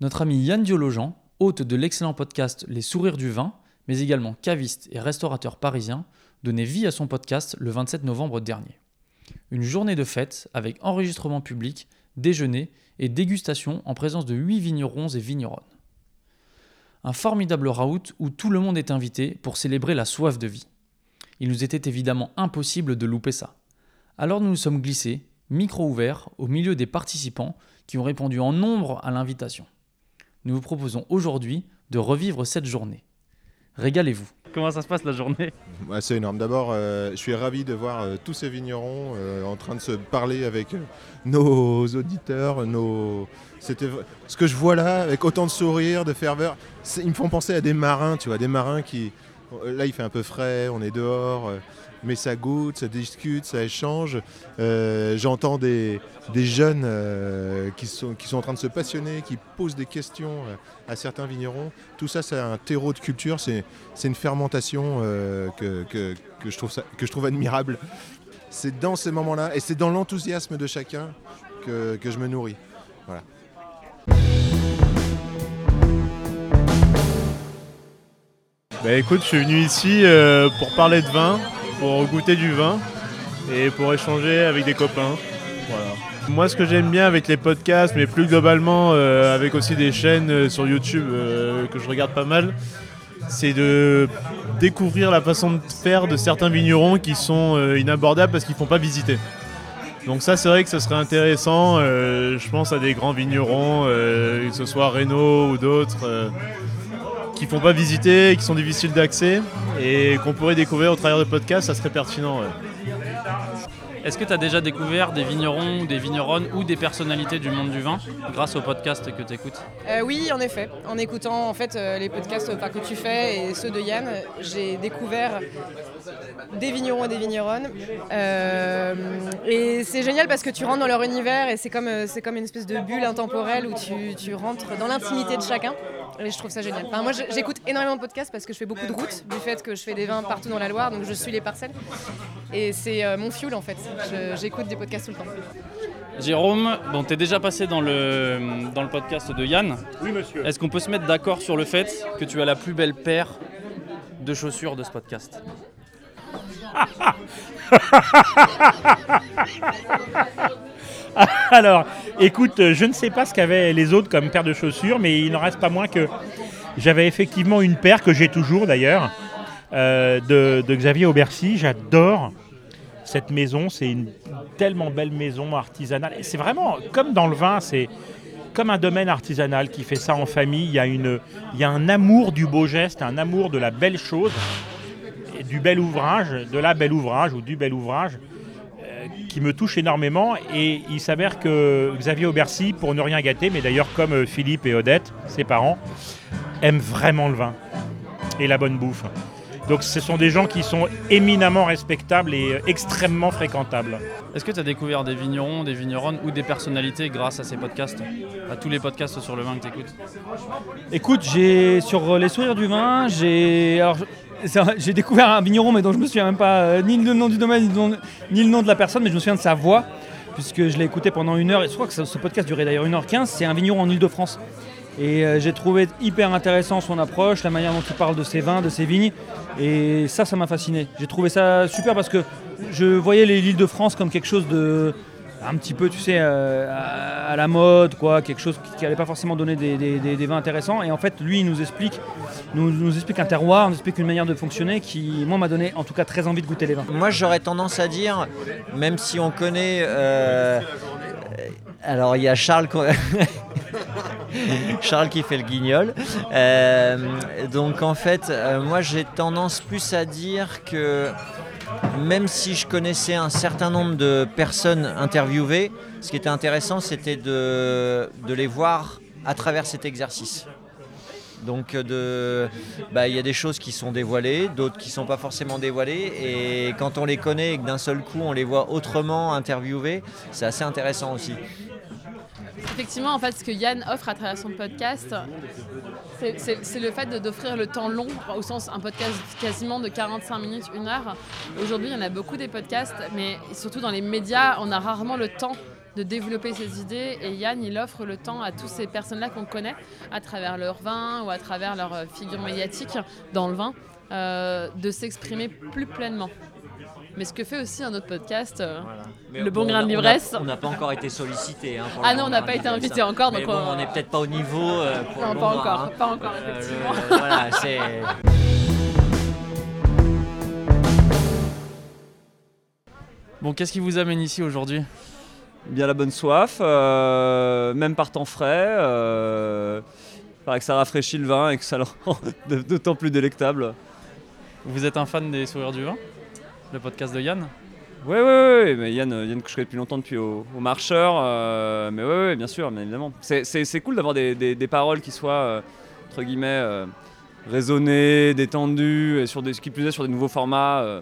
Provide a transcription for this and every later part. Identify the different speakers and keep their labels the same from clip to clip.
Speaker 1: Notre ami Yann Diologen, hôte de l'excellent podcast Les Sourires du Vin, mais également caviste et restaurateur parisien, donnait vie à son podcast le 27 novembre dernier. Une journée de fête avec enregistrement public, déjeuner et dégustation en présence de 8 vignerons et vigneronnes. Un formidable raout où tout le monde est invité pour célébrer la soif de vie. Il nous était évidemment impossible de louper ça. Alors nous nous sommes glissés, micro ouvert, au milieu des participants qui ont répondu en nombre à l'invitation. Nous vous proposons aujourd'hui de revivre cette journée. Régalez-vous. Comment ça se passe la journée?
Speaker 2: Ouais, C'est énorme. D'abord, euh, je suis ravi de voir euh, tous ces vignerons euh, en train de se parler avec nos auditeurs. Nos... C'était ce que je vois là, avec autant de sourires, de ferveur. Ils me font penser à des marins, tu vois, des marins qui. Là, il fait un peu frais, on est dehors, euh, mais ça goûte, ça discute, ça échange. Euh, J'entends des, des jeunes euh, qui, sont, qui sont en train de se passionner, qui posent des questions euh, à certains vignerons. Tout ça, c'est un terreau de culture, c'est une fermentation euh, que, que- que je trouve que je trouve admirable. C'est dans ces moments-là et c'est dans l'enthousiasme de chacun que, que je me nourris. Voilà.
Speaker 3: Bah écoute, je suis venu ici euh, pour parler de vin, pour goûter du vin et pour échanger avec des copains. Moi, ce que j'aime bien avec les podcasts, mais plus globalement euh, avec aussi des chaînes euh, sur YouTube que je regarde pas mal, c'est de découvrir la façon de faire de certains vignerons qui sont inabordables parce qu'ils ne font pas visiter. Donc ça, c'est vrai que ce serait intéressant. je pense à des grands vignerons, que ce soit Renault ou d'autres. Qui font pas visiter, qui sont difficiles d'accès et qu'on pourrait découvrir au travers de podcasts, ça serait pertinent. ouais.
Speaker 1: Est-ce que tu as déjà découvert des vignerons, ou des vigneronnes ou des personnalités du monde du vin grâce au podcast que tu écoutes
Speaker 4: Euh, oui, en effet. En écoutant en fait euh, les podcasts enfin, que tu fais et ceux de Yann, j'ai découvert des vignerons et des vigneronnes. Euh, et c'est génial parce que tu rentres dans leur univers et c'est comme, euh, c'est comme une espèce de bulle intemporelle où tu, tu rentres dans l'intimité de chacun. Et je trouve ça génial. Enfin, moi, j'écoute énormément de podcasts parce que je fais beaucoup de routes du fait que je fais des vins partout dans la Loire, donc je suis les parcelles. Et c'est euh, mon fuel en fait. J'écoute des podcasts tout le temps.
Speaker 1: Jérôme, bon, tu es déjà passé dans le, dans le podcast de Yann.
Speaker 3: Oui, monsieur.
Speaker 1: Est-ce qu'on peut se mettre d'accord sur le fait que tu as la plus belle paire de chaussures de ce podcast?
Speaker 5: Alors, écoute, euh, je ne sais pas ce qu'avaient les autres comme paire de chaussures, mais il n'en reste pas moins que j'avais effectivement une paire, que j'ai toujours d'ailleurs, euh, de, Xavier Aubercy. J'adore cette maison, c'est une tellement belle maison artisanale. C'est vraiment comme dans le vin, c'est comme un domaine artisanal qui fait ça en famille. Il y a, une, il y a un amour du beau geste, un amour de la belle chose, du bel ouvrage, de la belle ouvrage ou du bel ouvrage qui me touche énormément. Et il s'avère que Xavier Aubercy, pour ne rien gâter, mais d'ailleurs comme euh, Philippe et Odette, ses parents, aiment vraiment le vin et la bonne bouffe. Donc ce sont des gens qui sont éminemment respectables et euh, extrêmement fréquentables.
Speaker 1: Est-ce que tu as découvert des vignerons, des vigneronnes ou des personnalités grâce à ces podcasts? À tous les podcasts sur le vin que tu écoutes
Speaker 6: Écoute, j'ai sur euh, les sourires du vin, j'ai alors j'ai découvert un vigneron, mais dont je me souviens même pas euh, ni le nom du domaine ni le nom, de la personne, mais je me souviens de sa voix puisque je l'ai écouté pendant une heure. Et je crois que ce, podcast durait d'ailleurs 1h15. C'est un vigneron en Ile-de-France. Et euh, j'ai trouvé hyper intéressant son approche, la manière dont il parle de ses vins, de ses vignes. Et ça, ça m'a fasciné. J'ai trouvé ça super parce que je voyais les- l'Île-de-France comme quelque chose de un petit peu, tu sais, euh, à, la mode, quoi, quelque chose qui n'allait pas forcément donner des, des- vins intéressants. Et en fait, lui, il nous explique, nous, nous explique un terroir, nous explique une manière de fonctionner qui, moi, m'a donné en tout cas très envie de goûter les vins.
Speaker 7: Moi, j'aurais tendance à dire, même si on connaît. euh, alors, il y a Charles, Charles qui fait le guignol. Euh, donc, en fait, moi, j'ai tendance plus à dire que même si je connaissais un certain nombre de personnes interviewées, ce qui était intéressant, c'était de, les voir à travers cet exercice. Donc euh, bah, il y a des choses qui sont dévoilées, d'autres qui ne sont pas forcément dévoilées, et quand on les connaît et que d'un seul coup on les voit autrement interviewés, c'est assez intéressant aussi.
Speaker 8: Effectivement, en fait, ce que Yann offre à travers son podcast, c'est- le fait d'offrir le temps long, au sens un podcast quasiment de 45 minutes, une heure. Aujourd'hui, il y en a beaucoup des podcasts, mais surtout dans les médias, on a rarement le temps de développer ses idées. Et Yann, il offre le temps à toutes ces personnes-là qu'on connaît, à travers leur vin ou à travers leur euh, figure médiatique dans le vin, euh, de s'exprimer plus pleinement. Mais ce que fait aussi un autre podcast, euh, Le bon grain de l'ivresse.
Speaker 7: On n'a pas encore été sollicité. hein, pour
Speaker 8: Ah
Speaker 7: le
Speaker 8: non,
Speaker 7: bon
Speaker 8: on n'a pas été invité encore,
Speaker 7: Mais
Speaker 8: donc
Speaker 7: bon,
Speaker 8: on-
Speaker 7: n'est peut-être pas au niveau euh, pour
Speaker 8: Non,
Speaker 7: le
Speaker 8: pas
Speaker 7: bon
Speaker 8: encore,
Speaker 7: grain, hein.
Speaker 8: pas encore,
Speaker 7: Euh, le-
Speaker 8: effectivement.
Speaker 7: voilà, c'est.
Speaker 1: Bon, qu'est-ce qui vous amène ici aujourd'hui?
Speaker 9: Bien la bonne soif, euh, même par temps frais. Euh, il paraît que ça rafraîchit le vin et que ça le rend d'autant plus délectable.
Speaker 1: Vous êtes un fan des Sourires du Vin? Le podcast de Yann
Speaker 9: Oui, oui, oui, mais Yann, euh, Yann que je connais depuis longtemps, depuis au, Marcheur. euh, mais oui, bien sûr, bien évidemment. C'est- cool d'avoir des, des- paroles qui soient, euh, entre guillemets, raisonnées, détendues, et sur des, qui plus est sur des nouveaux formats.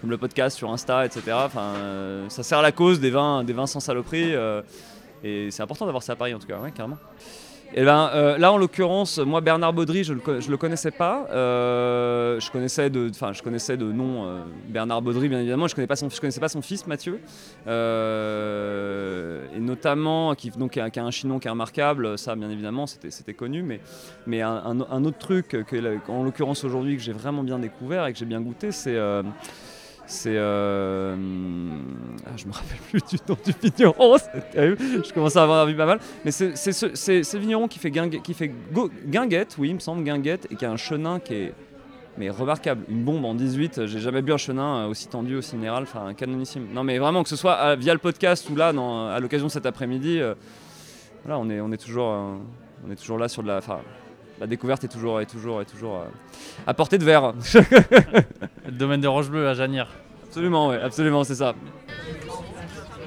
Speaker 9: comme le podcast sur Insta, etc. Enfin, ça sert à la cause des vins, des vins sans saloperie. et c'est important d'avoir ça à Paris, en tout cas, ouais, carrément. Et ben, euh, là, en l'occurrence, moi, Bernard Baudry, je ne le, le connaissais pas. Euh, je, connaissais de, je connaissais de nom euh, Bernard Baudry, bien évidemment. Je ne connaissais pas son, fils, Mathieu. Et notamment, qui, donc, qui a, un chinon qui est remarquable, ça, bien évidemment, c'était connu. Mais, mais un, un- un autre truc, que, en l'occurrence aujourd'hui, que j'ai vraiment bien découvert et que j'ai bien goûté, c'est. C'est. euh, ah, je me rappelle plus du nom du vigneron. Je commence à avoir envie pas mal. Mais c'est ce, vigneron qui fait, guingue- qui fait go- guinguette, oui, il me semble, guinguette, et qui a un chenin qui est mais remarquable. Une bombe en 18, j'ai jamais bu un chenin euh, aussi tendu, aussi minéral, enfin canonissime. Non, mais vraiment, que ce soit euh, via le podcast ou là, à l'occasion cet après-midi, euh, voilà, on est, on, est toujours, on est toujours là sur de la. Enfin, la découverte est toujours, est toujours, est toujours à portée de verre.
Speaker 1: Le domaine de Rochebleu à Janière.
Speaker 9: absolument, ouais, absolument, c'est ça.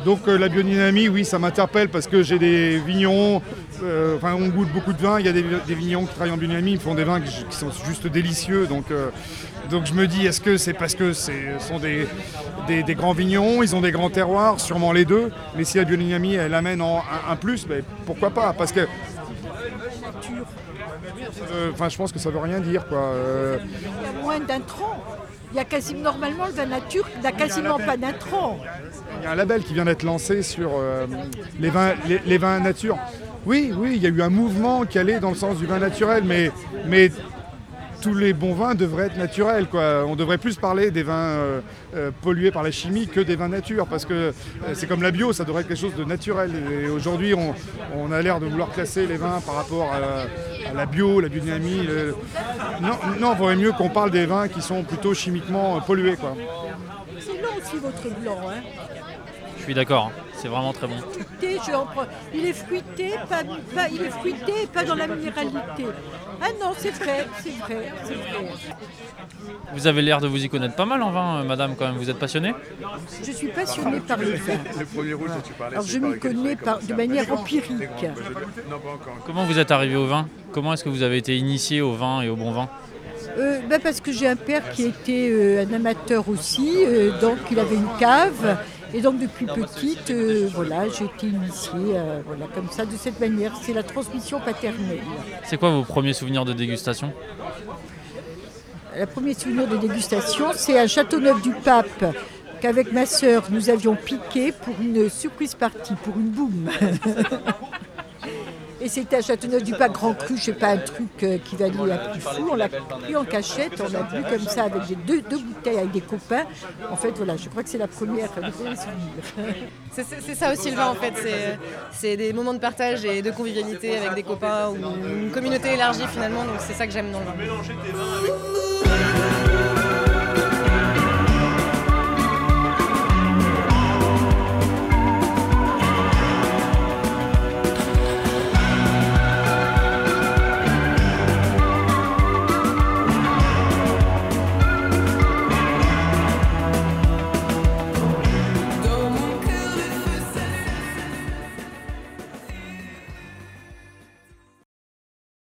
Speaker 10: Donc euh, la biodynamie, oui, ça m'interpelle parce que j'ai des vignerons, euh, enfin on goûte beaucoup de vins, il y a des, des vignerons qui travaillent en biodynamie, ils font des vins qui, qui sont juste délicieux. Donc, euh, donc je me dis, est-ce que c'est parce que ce sont des, des- des grands vignerons, ils ont des grands terroirs, sûrement les deux, mais si la biodynamie elle amène en un, un plus, ben, pourquoi pas? Parce que euh, Enfin, je pense que ça veut rien dire, quoi. Euh,
Speaker 11: Il y a moins d'intrants. Il y a quasiment, normalement, le vin nature n'a quasiment pas d'intrants.
Speaker 10: Il y a un label qui vient d'être lancé sur euh, les, vins, les, les vins nature. Oui, oui, il y a eu un mouvement qui allait dans le sens du vin naturel, mais, mais tous les bons vins devraient être naturels. On devrait plus parler des vins euh, euh, pollués par la chimie que des vins nature, parce que euh, c'est comme la bio, ça devrait être quelque chose de naturel. Et aujourd'hui, on, a l'air de vouloir classer les vins par rapport à la, bio, la biodynamie. Non, non, il vaudrait mieux qu'on parle des vins qui sont plutôt chimiquement pollués.
Speaker 11: C'est aussi votre blanc. Hein.
Speaker 1: Je suis d'accord, hein. c'est vraiment très bon.
Speaker 11: Fruité, prends- Il est fruité, pas, pas- il est fruité et pas dans la minéralité. Ah non, c'est vrai, c'est vrai, c'est vrai.
Speaker 1: Vous avez l'air de vous y connaître pas mal en vin, euh, madame, quand même. Vous êtes passionnée?
Speaker 11: Je suis passionnée par les vins.
Speaker 2: Le premier rouge dont tu parlais,
Speaker 11: Alors je m'y connais par- de manière empirique.
Speaker 1: Comment vous êtes arrivé au vin? Comment est-ce que vous avez été initié au vin et au bon vin?
Speaker 11: Euh, bah, parce que j'ai un père qui était euh, un amateur aussi, euh, donc il avait une cave. Et donc depuis petite, euh, voilà, j'ai été initiée euh, voilà, comme ça, de cette manière. C'est la transmission paternelle.
Speaker 1: C'est quoi vos premiers souvenirs de dégustation?
Speaker 11: Le premier souvenir de dégustation, c'est à Châteauneuf-du-Pape qu'avec ma sœur, nous avions piqué pour une surprise partie, pour une boum. Et c'était à Châteauneuf-du-Pape Grand Cru, je sais pas, un truc euh, qui valait un prix fou. On l'a pris en cachette, on l'a bu comme ça avec deux, deux bouteilles avec des copains. En fait, voilà, je crois que c'est la première.
Speaker 4: C'est- ça aussi le vin en fait, c'est- c'est des moments de partage et de convivialité avec des copains ou une communauté élargie finalement, donc c'est ça que j'aime dans le vin.